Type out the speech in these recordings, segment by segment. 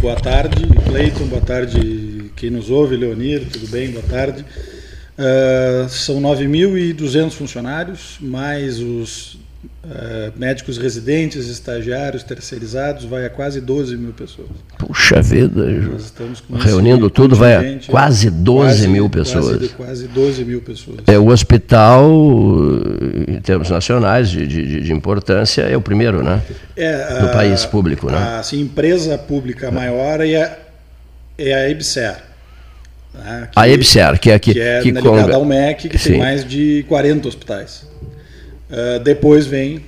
Boa tarde, Cleiton, boa tarde quem nos ouve, Leonir, tudo bem? Boa tarde. Uh, são 9.200 funcionários, mais os uh, médicos residentes, estagiários, terceirizados, vai a quase 12 mil pessoas. Puxa vida, reunindo tudo, vai a quase 12 quase, mil pessoas. Quase, quase 12 mil pessoas. É, o hospital, em termos nacionais, de, de, de importância, é o primeiro, né? É, Do a, país público, né? A assim, empresa pública maior é a, é a EBSER. Né, que, a EBSER, que é aqui. Que é que ligada ao MEC, que Sim. tem mais de 40 hospitais. Uh, depois vem,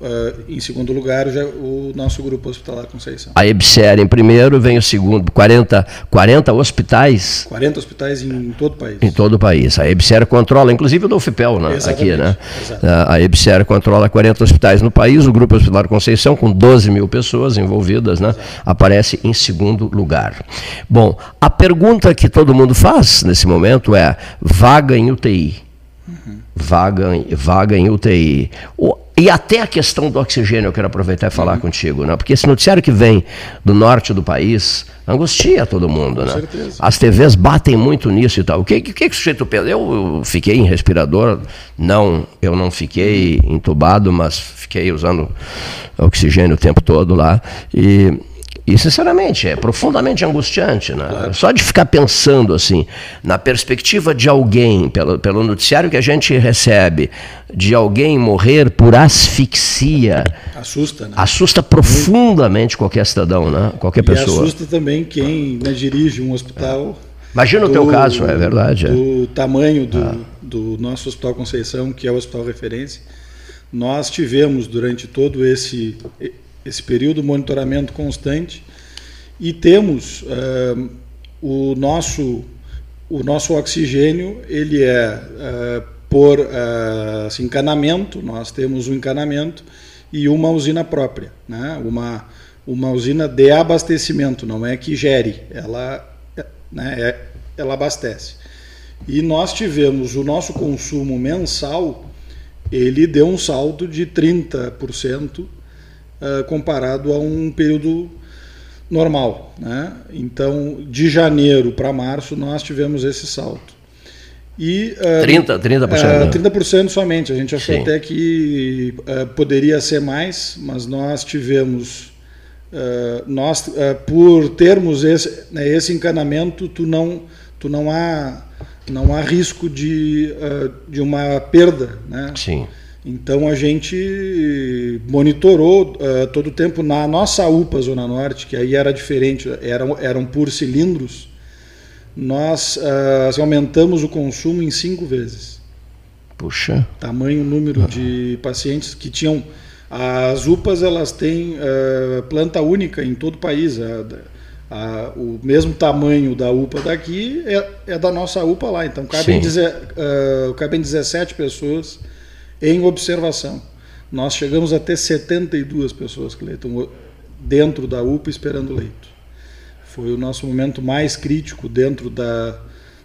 uh, em segundo lugar, já, o nosso grupo hospitalar Conceição. A EBSER em primeiro, vem o segundo, 40, 40 hospitais. 40 hospitais em todo o país. Em todo o país. A EBSER controla, inclusive o do UFPEL, né? aqui, né? Exato. A EBSER controla 40 hospitais no país, o grupo hospitalar Conceição, com 12 mil pessoas envolvidas, né? aparece em segundo lugar. Bom, a pergunta que todo mundo faz nesse momento é: vaga em UTI? Uhum vaga, vaga em UTI. O, e até a questão do oxigênio eu quero aproveitar e falar uhum. contigo, né? porque esse noticiário que vem do norte do país angustia todo mundo. Com né? Certeza. As TVs batem muito nisso e tal. O que, que, que o sujeito pensa? Eu fiquei em respirador, não, eu não fiquei entubado, mas fiquei usando oxigênio o tempo todo lá. E e, sinceramente, é profundamente angustiante. Né? Claro. Só de ficar pensando assim, na perspectiva de alguém, pelo, pelo noticiário que a gente recebe, de alguém morrer por asfixia. Assusta, né? Assusta profundamente qualquer cidadão, né? qualquer e pessoa. assusta também quem né, dirige um hospital. Imagina do, o teu caso, é verdade. Do é. tamanho do, ah. do nosso Hospital Conceição, que é o hospital referência. Nós tivemos durante todo esse esse período, monitoramento constante, e temos uh, o nosso o nosso oxigênio ele é uh, por uh, assim, encanamento, nós temos um encanamento e uma usina própria, né? uma, uma usina de abastecimento, não é que gere, ela, né, é, ela abastece. E nós tivemos o nosso consumo mensal, ele deu um salto de 30% uh, comparado a um período normal. Né? Então, de janeiro para março, nós tivemos esse salto. E, uh, 30%? 30%, uh, 30% somente. A gente achou Sim. até que uh, poderia ser mais, mas nós tivemos. Uh, nós, por termos esse, né, esse encanamento, tu não, tu não, há, não há risco de, de uma perda. Né? Sim. Então a gente monitorou uh, todo o tempo na nossa UPA Zona Norte, que aí era diferente, eram, eram por cilindros, nós uh, aumentamos o consumo em cinco vezes. Puxa. Tamanho, número uhum. de pacientes que tinham. As UPAs elas têm uh, planta única em todo o país. A, a, o mesmo tamanho da UPA daqui é, é da nossa UPA lá. Então cabem, deze, uh, cabem 17 pessoas em observação. Nós chegamos a ter 72 pessoas, Cleiton, dentro da UPA esperando leito. Foi o nosso momento mais crítico dentro da,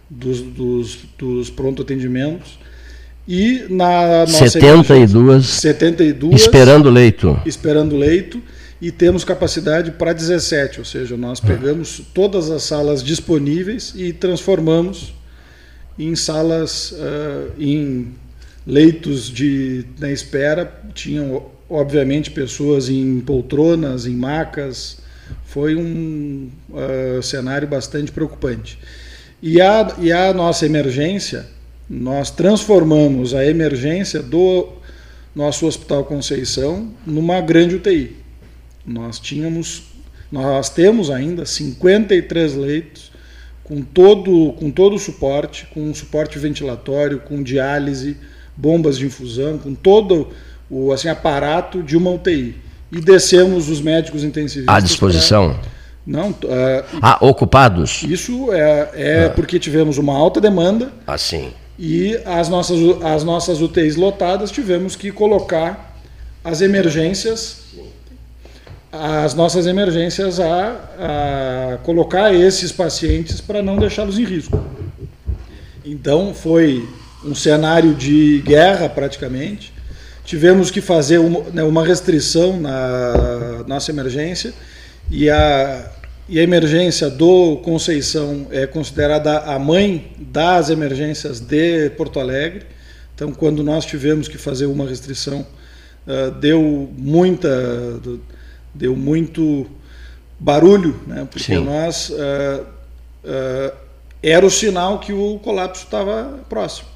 dos, dos, dos pronto-atendimentos. E na nossa 72, 72 esperando leito. Esperando leito e temos capacidade para 17, ou seja, nós pegamos todas as salas disponíveis e transformamos em salas uh, em leitos de na espera, tinham obviamente pessoas em poltronas, em macas. Foi um uh, cenário bastante preocupante. E a, e a nossa emergência, nós transformamos a emergência do nosso Hospital Conceição numa grande UTI. Nós tínhamos, nós temos ainda 53 leitos com todo, com todo o suporte, com suporte ventilatório, com diálise, bombas de infusão, com todo o assim, aparato de uma UTI. E descemos os médicos intensivistas. À disposição? Pra... Não. Uh, ah, ocupados? Isso é, é ah. porque tivemos uma alta demanda. Assim. E as nossas, as nossas UTIs lotadas tivemos que colocar as emergências, as nossas emergências a, a colocar esses pacientes para não deixá-los em risco. Então foi um cenário de guerra praticamente. Tivemos que fazer uma, né, uma restrição na nossa emergência e a, e a emergência do Conceição é considerada a mãe das emergências de Porto Alegre. Então, quando nós tivemos que fazer uma restrição, uh, deu muita, deu muito barulho, né? porque Sim. nós uh, uh, era o sinal que o colapso estava próximo.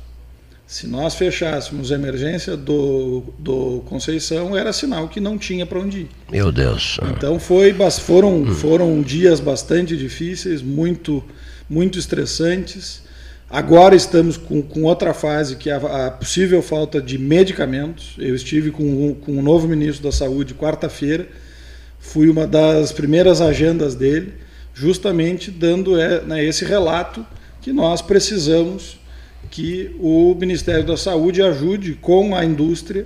Se nós fechássemos a emergência do, do Conceição, era sinal que não tinha para onde ir. Meu Deus. Então foi, foram, hum. foram dias bastante difíceis, muito, muito estressantes. Agora estamos com, com outra fase, que é a, a, possível falta de medicamentos. Eu estive com, com o novo ministro da Saúde quarta-feira, fui uma das primeiras agendas dele, justamente dando é, né, esse relato que nós precisamos que o Ministério da Saúde ajude com a indústria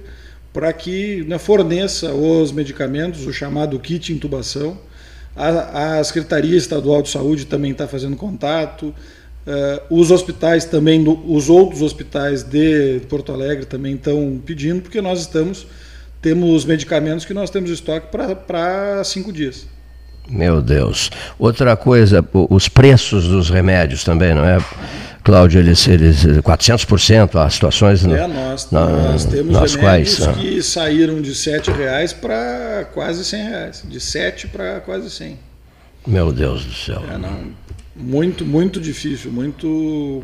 para que né, forneça os medicamentos, o chamado kit intubação. A, a Secretaria Estadual de Saúde também está fazendo contato. Uh, os hospitais também, os outros hospitais de Porto Alegre também estão pedindo, porque nós estamos, temos medicamentos que nós temos estoque para cinco dias. Meu Deus. Outra coisa, os preços dos remédios também, não é? Cláudio, eles, eles 400% as situações é, nós, na, nós temos nas quais que saíram de R$ reais para quase R$ reais, de 7 para quase 100. Meu Deus do céu. É, não, muito, muito difícil, muito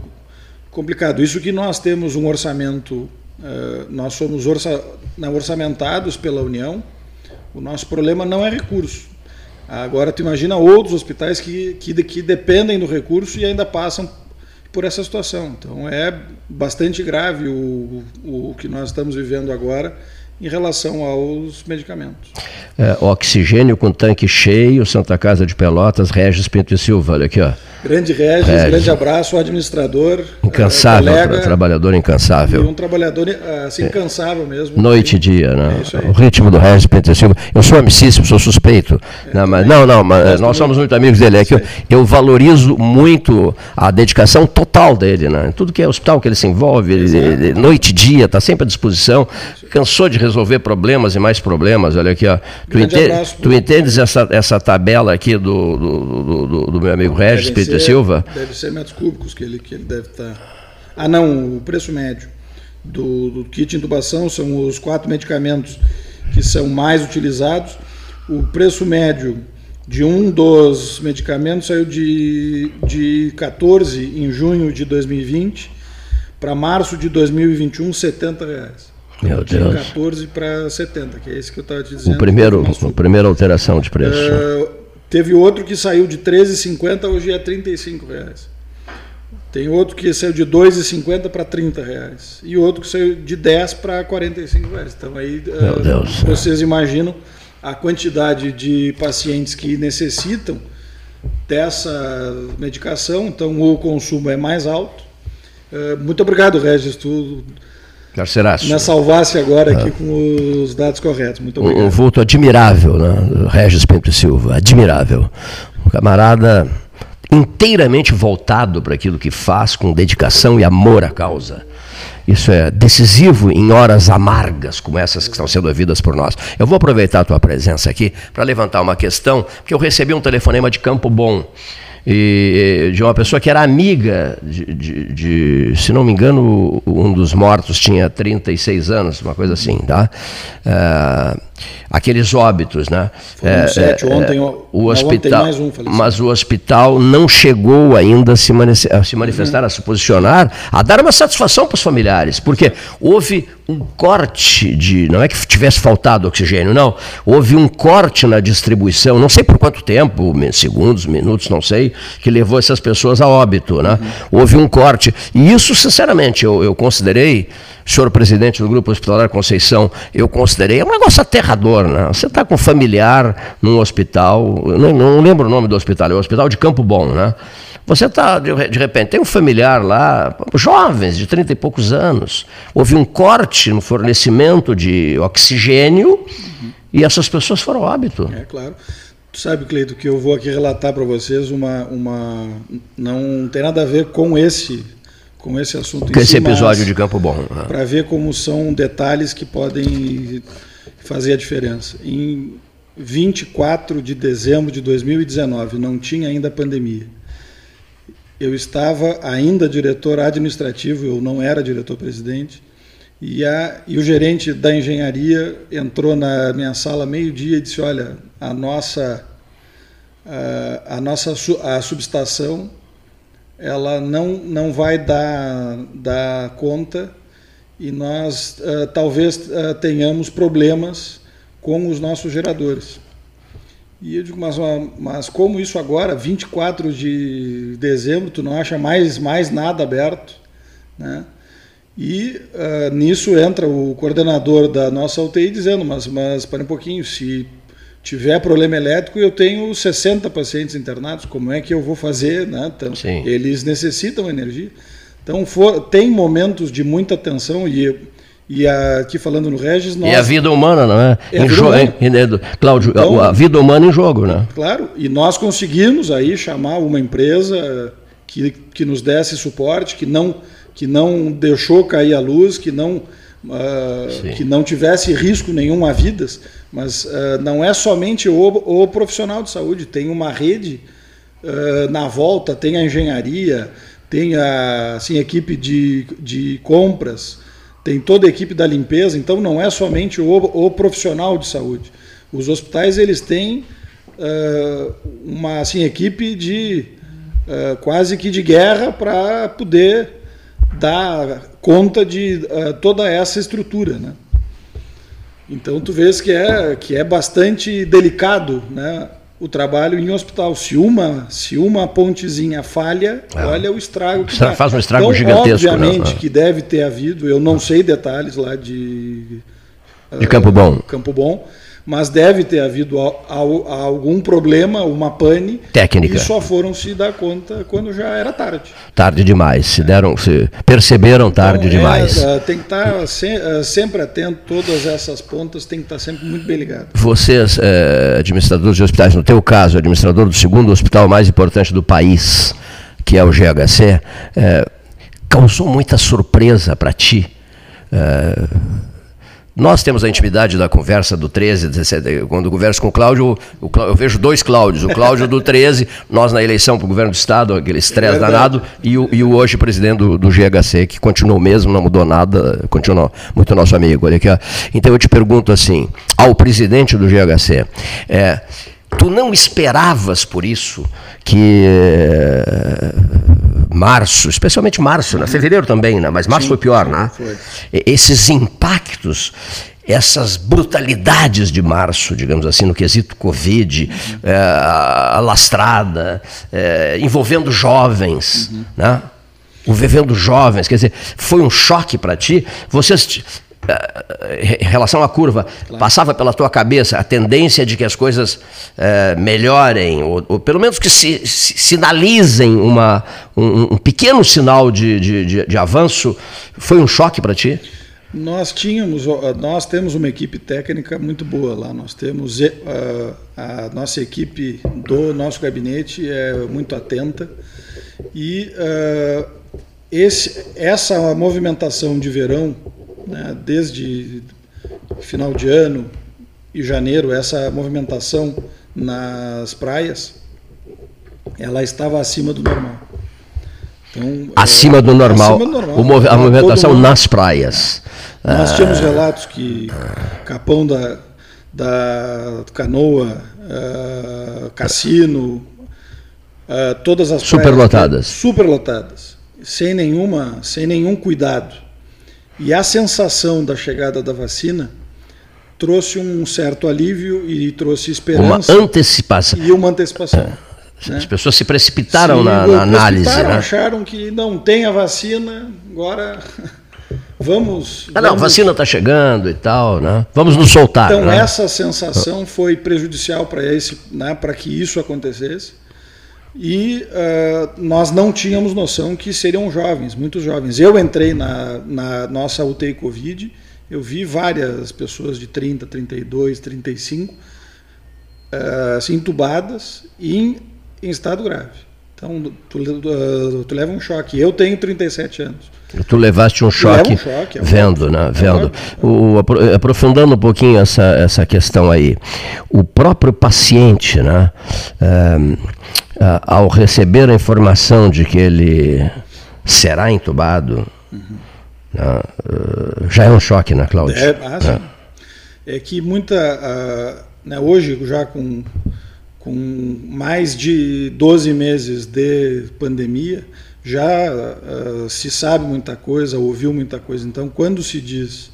complicado. Isso que nós temos um orçamento, uh, nós somos orça, orçamentados pela União, o nosso problema não é recurso. Agora, tu imagina outros hospitais que, que, que dependem do recurso e ainda passam por essa situação. Então é bastante grave o, o que nós estamos vivendo agora em relação aos medicamentos. É, oxigênio com tanque cheio, Santa Casa de Pelotas, Regis Pinto e Silva, olha aqui, ó. Grande Regis, Regis. grande abraço, administrador. Incansável, é, trabalhador incansável. Um trabalhador assim, incansável mesmo. Noite e dia, né? É o ritmo do Regis Pinto e Silva. Eu sou amicíssimo, sou suspeito. É, não, mas, não, não, mas nós somos muito amigos dele. É que eu, eu, valorizo muito a dedicação total dele, né? Tudo que é hospital que ele se envolve, ele, ele, noite e dia, está sempre à disposição. Cansou de resolver problemas e mais problemas. Olha aqui, ó. Tu, entende, tu entendes essa, essa tabela aqui do, do, do, do meu amigo Regis Pinto e Silva? Deve ser metros cúbicos que ele, que ele deve estar. Tá... Ah, não, o preço médio do, do kit de intubação são os quatro medicamentos que são mais utilizados. O preço médio de um dos medicamentos saiu de, de 14 em junho de 2020 para março de 2021, 70 reais. Meu de Deus. 14 para 70, que é esse que eu estava te dizendo. O primeiro, a primeira alteração de preço. Uh, teve outro que saiu de 13,50, hoje é 35 reais. Tem outro que saiu de 2,50 para 30 reais. E outro que saiu de 10 para 45 reais. Então aí uh, vocês imaginam a quantidade de pacientes que necessitam dessa medicação, então o consumo é mais alto. Uh, muito obrigado, Regis. Tu Carceraço. Me salvasse agora aqui ah. com os dados corretos. Muito obrigado. Um, um vulto admirável, né? Regis Pinto Silva, admirável. Um camarada inteiramente voltado para aquilo que faz, com dedicação e amor à causa. Isso é decisivo em horas amargas como essas que estão sendo ouvidas por nós. Eu vou aproveitar a tua presença aqui para levantar uma questão, porque eu recebi um telefonema de Campo Bom e, de uma pessoa que era amiga de, de, de, se não me engano, um dos mortos tinha 36 anos, uma coisa assim, tá? Uh, aqueles óbitos, né? Foram é, sete, ontem, o hospital, ontem um mas o hospital não chegou ainda a se, a se manifestar, uhum. a se posicionar, a dar uma satisfação para os familiares, porque houve um corte de, não é que tivesse faltado oxigênio, não, houve um corte na distribuição, não sei por quanto tempo, segundos, minutos, não sei, que levou essas pessoas a óbito, né? Uhum. Houve um corte, e isso, sinceramente, eu, eu considerei senhor presidente do Grupo Hospitalar Conceição, eu considerei, é um negócio aterrador, né? Você está com um familiar num hospital, não, não, lembro o nome do hospital, é o Hospital de Campo Bom, né? Você está, de, de, repente, tem um familiar lá, jovens, de 30 e poucos anos, houve um corte no fornecimento de oxigênio uhum. e essas pessoas foram óbito. É claro. Tu sabe, Cleito, que eu vou aqui relatar para vocês uma, uma. Não tem nada a ver com esse com esse assunto. Com esse episódio de Campo Bom. Né? Para ver como são detalhes que podem fazer a diferença. Em 24 de dezembro de 2019, não tinha ainda pandemia. Eu estava ainda diretor administrativo, eu não era diretor-presidente, e, e, o gerente da engenharia entrou na minha sala meio-dia e disse: Olha, a nossa, a, a nossa a subestação ela não, não vai dar, dar conta e nós uh, talvez uh, tenhamos problemas com os nossos geradores. E eu digo, mas, mas como isso agora, 24 de dezembro, tu não acha mais, mais nada aberto? Né? E uh, nisso entra o coordenador da nossa UTI dizendo, mas, mas para um pouquinho, se tiver problema elétrico, eu tenho 60 pacientes internados, como é que eu vou fazer? Né? Então, eles necessitam energia. Então, for, tem momentos de muita tensão e, e aqui falando no Regis... Nós, e a vida humana, não é? é em Cláudio, então, a, a vida humana em jogo, né? Claro, e nós conseguimos aí chamar uma empresa que, que nos desse suporte, que não, que não deixou cair a luz, que não, uh, que não tivesse risco nenhum a vidas, mas uh, não é somente o, o, profissional de saúde, tem uma rede uh, na volta, tem a engenharia tem a assim, equipe de, de compras, tem toda a equipe da limpeza, então não é somente o, o profissional de saúde. Os hospitais eles têm uh, uma assim, equipe de uh, quase que de guerra para poder dar conta de uh, toda essa estrutura. Né? Então tu vês que é, que é bastante delicado né? o trabalho em hospital. Se uma, se uma pontezinha falha, é. olha o estrago que faz. faz um estrago então, gigantesco. Né? Obviamente né? que deve ter havido, eu não sei detalhes lá de. De Campo Bom. Uh, Campo Bom mas deve ter havido algum problema, uma pane. Técnica. E só foram se dar conta quando já era tarde. Tarde demais. Se deram, se perceberam tarde então, demais. É, tem que estar se, é, sempre atento, todas essas pontas tem que estar sempre muito bem ligado. Vocês, é, administradores de hospitais, no teu caso, administrador do segundo hospital mais importante do país, que é o GHC, é, causou muita surpresa para ti. É, nós temos a intimidade da conversa do 13, 17, quando eu converso com o Cláudio, o Cláudio, eu vejo dois Cláudios, o Cláudio do 13, nós na eleição para o governo do Estado, aquele estresse é danado, e o, e o hoje presidente do, do, GHC, que continuou mesmo, não mudou nada, continuou muito nosso amigo. Olha aqui, ó. Então eu te pergunto assim, ao presidente do GHC, é, tu não esperavas por isso que março, especialmente março, né? fevereiro também, né? mas março Sim, foi pior, né? Foi. Esses impactos, essas brutalidades de março, digamos assim, no quesito Covid, uhum. é, alastrada, é, envolvendo jovens, uhum. né? o vivendo jovens, quer dizer, foi um choque para ti. Vocês eh, em relação à curva, claro. passava pela tua cabeça a tendência de que as coisas é, melhorem, ou, ou, pelo menos que se, se sinalizem uma, um, um, pequeno sinal de, de, de, de avanço, foi um choque para ti? Nós tínhamos, nós temos uma equipe técnica muito boa lá. Nós temos uh, a nossa equipe do nosso gabinete é muito atenta e uh, esse, essa movimentação de verão né, desde final de ano e janeiro, essa movimentação nas praias, ela estava acima do normal. Então, acima, é, do normal, acima do normal. a movimentação nas praias. Nós ah. tínhamos relatos que Capão da, da Canoa, uh, Cassino, uh, todas as superlotadas, superlotadas, sem nenhuma, sem nenhum cuidado. E a sensação da chegada da vacina trouxe um certo alívio e trouxe esperança. Uma antecipação. E uma antecipação. É. Né? As pessoas se precipitaram se na, na análise. Né? Acharam que não tem a vacina, agora vamos. Ah, não, vamos... a vacina está chegando e tal, né? Vamos nos soltar. Então, né? essa sensação foi prejudicial para né, que isso acontecesse e uh, nós não tínhamos noção que seriam jovens, muitos jovens. Eu entrei na, na nossa UTI Covid, eu vi várias pessoas de 30, 32, 35 uh, assim, entubadas e em, em estado grave. Então, tu, tu, tu leva um choque. Eu tenho 37 anos. Tu levaste um choque, um choque é vendo, né? É vendo. O, aprofundando um pouquinho essa, essa questão aí. O próprio paciente, né? É, ao receber a informação de que ele será entubado, uhum. né? já é um choque, né, Cláudio? É, ah, é. é que muita. Uh, né, hoje, já com, com mais de 12 meses de pandemia, já uh, se sabe muita coisa, ouviu muita coisa. Então, quando se diz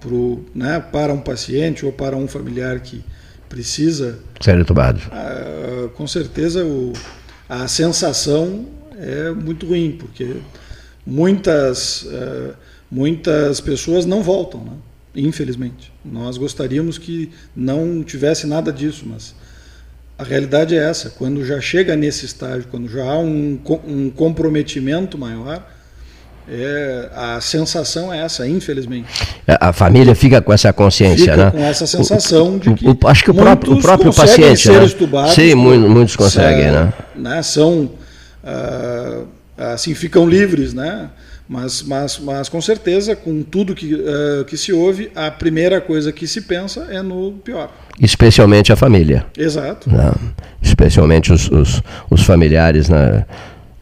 pro, né, para um paciente ou para um familiar que precisa ser entubado, uh, com certeza o, a sensação é muito ruim, porque muitas, uh, muitas pessoas não voltam, né? infelizmente. Nós gostaríamos que não tivesse nada disso, mas a realidade é essa. Quando já chega nesse estágio, quando já há um, um comprometimento maior, é, a sensação é essa, infelizmente. É, a família fica com essa consciência, fica né? Com essa sensação o, de que. O, acho que o próprio, o próprio paciente. Ser né? estubados, Sim, muitos, muitos conseguem, né? né? São. Uh, assim, ficam livres, né? Mas, mas, mas com certeza, com tudo que, uh, que se ouve, a primeira coisa que se pensa é no pior. Especialmente a família. Exato. Né? Especialmente os, os, os familiares, né?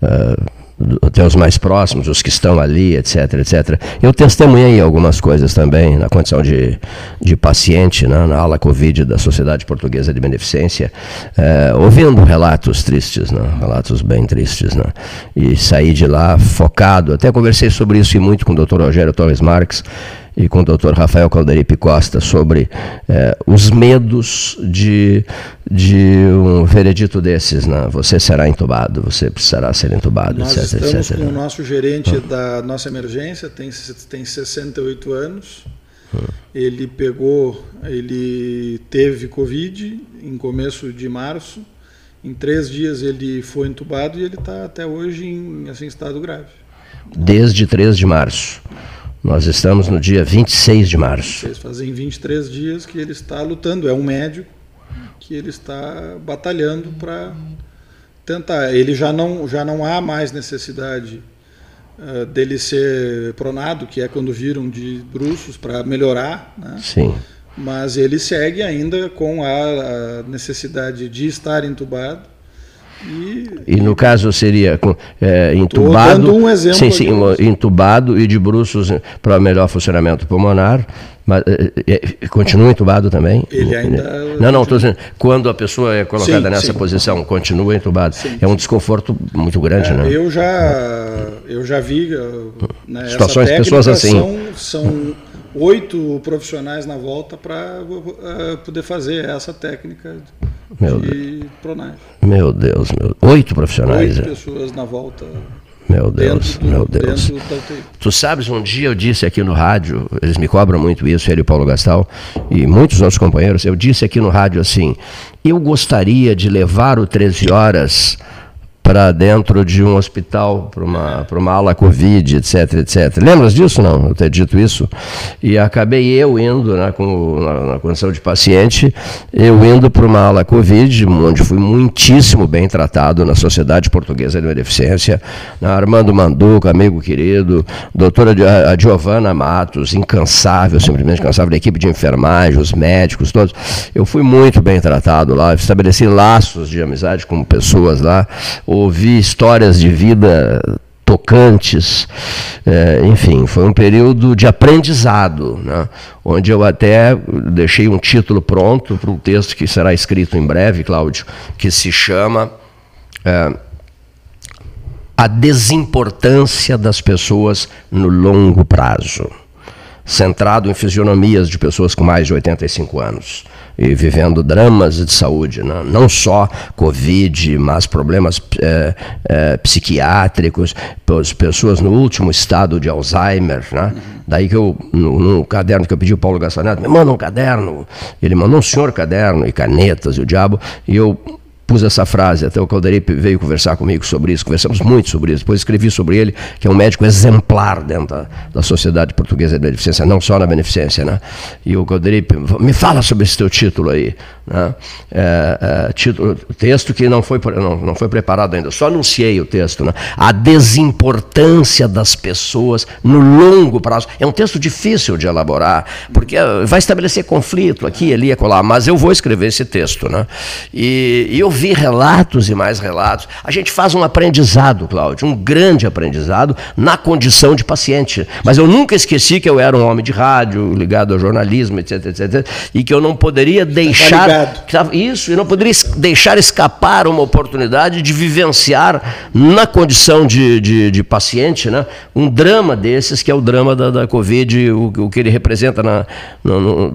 Uh, até os mais próximos, os que estão ali, etc, etc. Eu testemunhei algumas coisas também na condição de, de paciente né, na ala Covid da Sociedade Portuguesa de Beneficência, é, ouvindo relatos tristes, né, relatos bem tristes, né, e saí de lá focado, até conversei sobre isso e muito com o Dr. Rogério Torres Marques, e com o Dr. Rafael Calderipe Costa sobre é, os medos de, de um veredito desses. Né? Você será entubado, você precisará ser entubado, Nós etc, estamos etc. com o nosso gerente da nossa emergência, tem, tem 68 anos. Ele pegou, ele teve Covid em começo de março. Em três dias ele foi entubado e ele está até hoje em assim, estado grave. Desde 3 de março. Nós estamos no dia 26 de março. Fazem 23 dias que ele está lutando. É um médico que ele está batalhando para tentar. Ele já não, já não há mais necessidade uh, dele ser pronado, que é quando viram de bruços, para melhorar. Né? Sim. Mas ele segue ainda com a, a necessidade de estar entubado e, e, no caso seria é, entubado, um exemplo sim, sim, entubado e de bruços para melhor funcionamento pulmonar, mas é, é, continua entubado também? Ele ainda. Não, não, estou dizendo, quando a pessoa é colocada sim, nessa sim. posição, continua entubado. Sim, é um desconforto muito grande, é, né? Eu já, eu já vi. Né, Situações, pessoas assim. São, são oito profissionais na volta para uh, poder fazer essa técnica meu de Deus. pronagem. Meu Deus, meu. Oito profissionais. Oito é. pessoas na volta. Meu Deus, do, meu Deus. Tu sabes, um dia eu disse aqui no rádio, eles me cobram muito isso, ele e o Paulo Gastal, e muitos outros companheiros, eu disse aqui no rádio assim, eu gostaria de levar o 13 horas para dentro de um hospital, para uma, para uma ala Covid, etc, etc. Lembras disso, não? Eu ter dito isso? E acabei eu indo, né, com, na, na condição de paciente, eu indo para uma ala Covid, onde fui muitíssimo bem tratado na Sociedade Portuguesa de Beneficência, na Armando Manduca, amigo querido, doutora a Giovana Matos, incansável, simplesmente incansável, da equipe de enfermagem, os médicos, todos. Eu fui muito bem tratado lá, estabeleci laços de amizade com pessoas lá, ouvi histórias de vida tocantes, é, enfim, foi um período de aprendizado, né, onde eu até deixei um título pronto para um texto que será escrito em breve, Cláudio, que se chama é, A Desimportância das Pessoas no Longo Prazo, centrado em fisionomias de pessoas com mais de 85 anos e vivendo dramas de saúde, né? não só Covid, mas problemas é, é, psiquiátricos, pessoas no último estado de Alzheimer. Né? Daí que eu, no, no, caderno que eu pedi ao Paulo Gastaneto, me manda um caderno. Ele mandou um senhor caderno e canetas e o diabo, e eu pus essa frase, até o Calderipe veio conversar comigo sobre isso, conversamos muito sobre isso, depois escrevi sobre ele, que é um médico exemplar dentro da, da Sociedade Portuguesa de Beneficência, não só na beneficência. Né? E o Calderipe, me fala sobre esse teu título aí. Né? É, é, título, texto que não foi, não, não foi preparado ainda, só anunciei o texto. Né? A desimportância das pessoas no longo prazo. É um texto difícil de elaborar, porque vai estabelecer conflito aqui, ali, acolá, mas eu vou escrever esse texto. Né? E, e eu vi relatos e mais relatos. A gente faz um aprendizado, Cláudio, um grande aprendizado na condição de paciente. Mas eu nunca esqueci que eu era um homem de rádio, ligado ao jornalismo, etc, etc, e que eu não poderia tá deixar Tá isso, e não poderia deixar escapar uma oportunidade de vivenciar na condição de, de, de paciente, né, um drama desses que é o drama da, da Covid, o, o que ele representa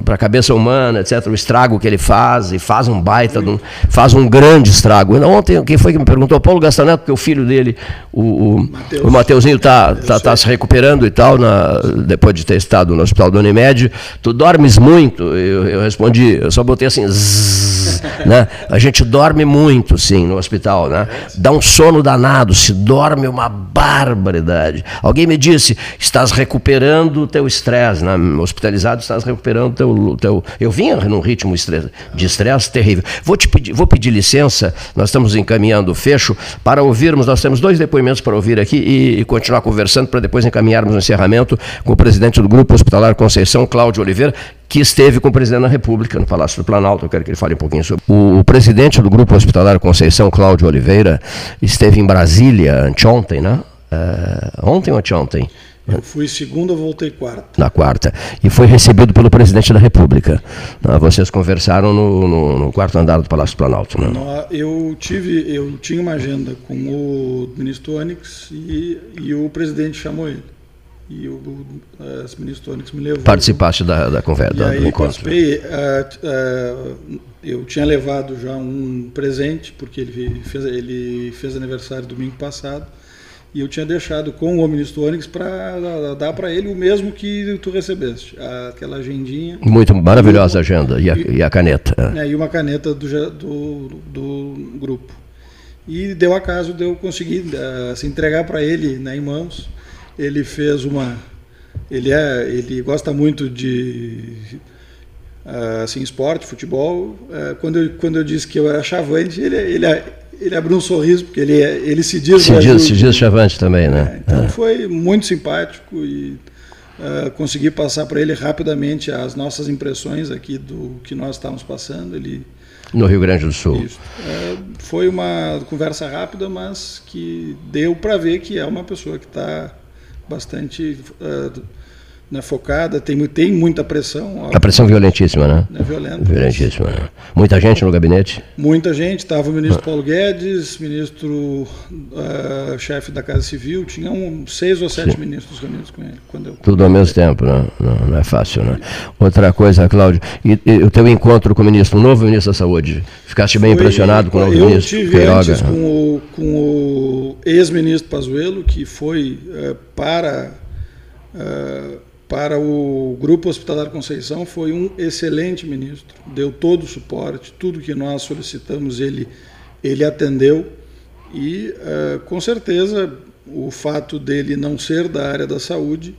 para a cabeça humana, etc, o estrago que ele faz e faz um baita, um, faz um grande estrago. Ontem, quem foi que me perguntou? Paulo Gastaneto, porque o filho dele, o, o, o Mateuzinho, está tá, tá se recuperando e tal, na, depois de ter estado no hospital do Unimed. Tu dormes muito? Eu, eu respondi, eu só botei assim, zzz, né? A gente dorme muito, sim, no hospital, né? Dá um sono danado, se dorme uma barbaridade. Alguém me disse, estás recuperando o teu estresse, né? Hospitalizado, estás recuperando o teu, teu... Eu vinha num ritmo de estresse terrível. Vou te pedir, vou pedir licença, nós estamos encaminhando o fecho para ouvirmos, nós temos dois depoimentos para ouvir aqui e, e continuar conversando para depois encaminharmos o encerramento com o presidente do Grupo Hospitalar Conceição, Cláudio Oliveira, que esteve com o presidente da República no Palácio do Planalto. Eu quero que ele fale um pouquinho sobre. O, o presidente do Grupo Hospitalar Conceição, Cláudio Oliveira, esteve em Brasília anteontem, né? Uh, ontem ou anteontem? Eu fui segunda, voltei quarta. Na quarta. E foi recebido pelo presidente da República. Ah, vocês conversaram no, no, no quarto andar do Palácio Planalto, né? Eu tive, eu tinha uma agenda com o ministro Onyx e, e o presidente chamou ele. E o, o ministro Onyx me levou. Participaste da, da conversa, aí, do encontro. Participei, uh, uh, eu tinha levado já um presente, porque ele fez, ele fez aniversário domingo passado e eu tinha deixado com o ministro Onyx para dar para ele o mesmo que tu recebeste, aquela agendinha. Muito maravilhosa a agenda e a, e, e a caneta. É, e uma caneta do, do, do, grupo. E deu acaso de eu conseguir uh, se entregar para ele né, em mãos. Ele fez uma. Ele, é, ele gosta muito de uh, assim, esporte, futebol. Uh, quando, eu, quando eu disse que eu era chavante, ele, ele, ele abriu um sorriso, porque ele, ele se diz. Se diz, se diz chavante também, né? É, então é. foi muito simpático e uh, consegui passar para ele rapidamente as nossas impressões aqui do que nós estávamos passando. Ele, no Rio Grande do Sul. É, foi uma conversa rápida, mas que deu para ver que é uma pessoa que está bastante. Uh, né, focada, tem, tem muita pressão. A pressão violentíssima, né? É violenta. Violentíssima. Né? Muita gente no gabinete? Muita gente. Estava o ministro. Paulo Guedes, ministro uh, chefe da Casa Civil, tinha um, seis ou sete Sim. ministros reunidos com ele. Quando eu, Tudo ao mesmo tempo, né? não, não é fácil, né? Outra coisa, Cláudio, e, e, o teu encontro com o ministro, o novo ministro da Saúde, ficaste bem Foi, impressionado com o novo eu ministro? Eu tive Queiroga. antes com o, com o ex-ministro Pazuello, que foi uh, para... Uh, para o Grupo Hospitalar Conceição foi um excelente ministro, deu todo o suporte, tudo que nós solicitamos ele, ele atendeu e, uh, com certeza, o fato dele não ser da área da saúde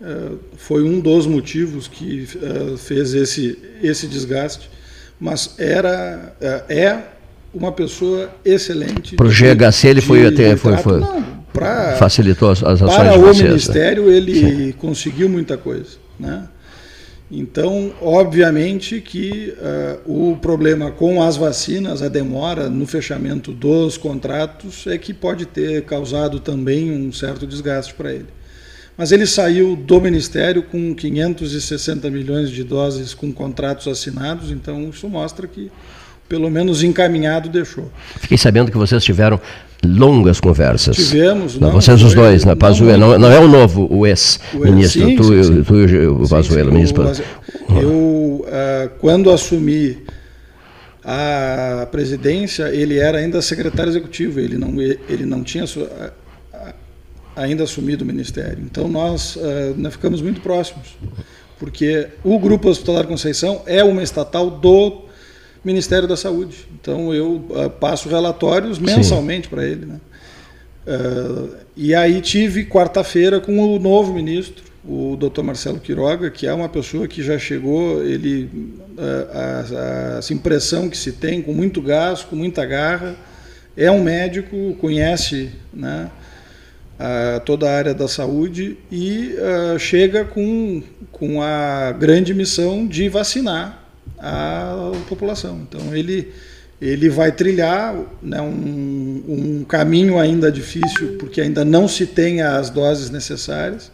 uh, foi um dos motivos que uh, fez esse, esse desgaste, mas era, é uma pessoa excelente. Para o GHC ele foi até. Foi, foi, não, pra, facilitou as, as ações Para o vocês? Ministério né? ele Sim. conseguiu muita coisa. Né? Então, obviamente que uh, o problema com as vacinas, a demora no fechamento dos contratos, é que pode ter causado também um certo desgaste para ele. Mas ele saiu do Ministério com 560 milhões de doses com contratos assinados, então isso mostra que pelo menos encaminhado deixou. Fiquei sabendo que vocês tiveram longas conversas. Tivemos. Não, vocês os dois, né? Pazuello. Não, não, é o novo, o ex-ministro, tu, sim, tu, e o Pazuello, ministro. Eu, uh, quando assumi a presidência, ele era ainda secretário executivo, ele não, ele não tinha ainda assumido o ministério. Então nós, nós ficamos muito próximos, porque o Grupo Hospitalar Conceição é uma estatal do Ministério da Saúde. Então eu uh, passo relatórios mensalmente para ele. Né? Uh, e aí tive quarta-feira com o novo ministro, o Dr. Marcelo Quiroga, que é uma pessoa que já chegou, ele uh, a, a, impressão que se tem com muito gás, com muita garra, é um médico, conhece, né? toda a área da saúde e uh, chega com, com a grande missão de vacinar a população. Então ele, ele vai trilhar né, um, um caminho ainda difícil, porque ainda não se tem as doses necessárias,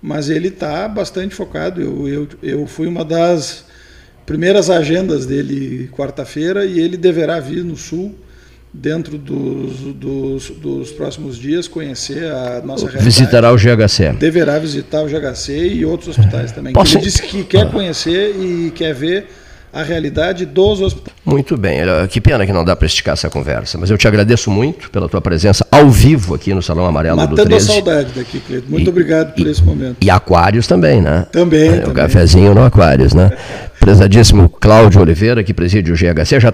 mas ele está bastante focado. Eu, eu, eu fui uma das primeiras agendas dele quarta-feira e ele deverá vir no Sul dentro dos, dos, dos, próximos dias, conhecer a nossa realidade. Visitará o GHC. Deverá visitar o GHC e outros hospitais também. Posso... Ele disse que quer conhecer e quer ver a realidade dos hospitais. Muito bem. Que pena que não dá para esticar essa conversa, mas eu te agradeço muito pela tua presença ao vivo aqui no Salão Amarelo Matando do 13. Matando a saudade daqui, Cleiton. Muito e, obrigado por e, esse momento. E Aquários também, né? Também. É, o cafezinho no Aquários, né? Prezadíssimo Cláudio Oliveira, que preside o GHC, já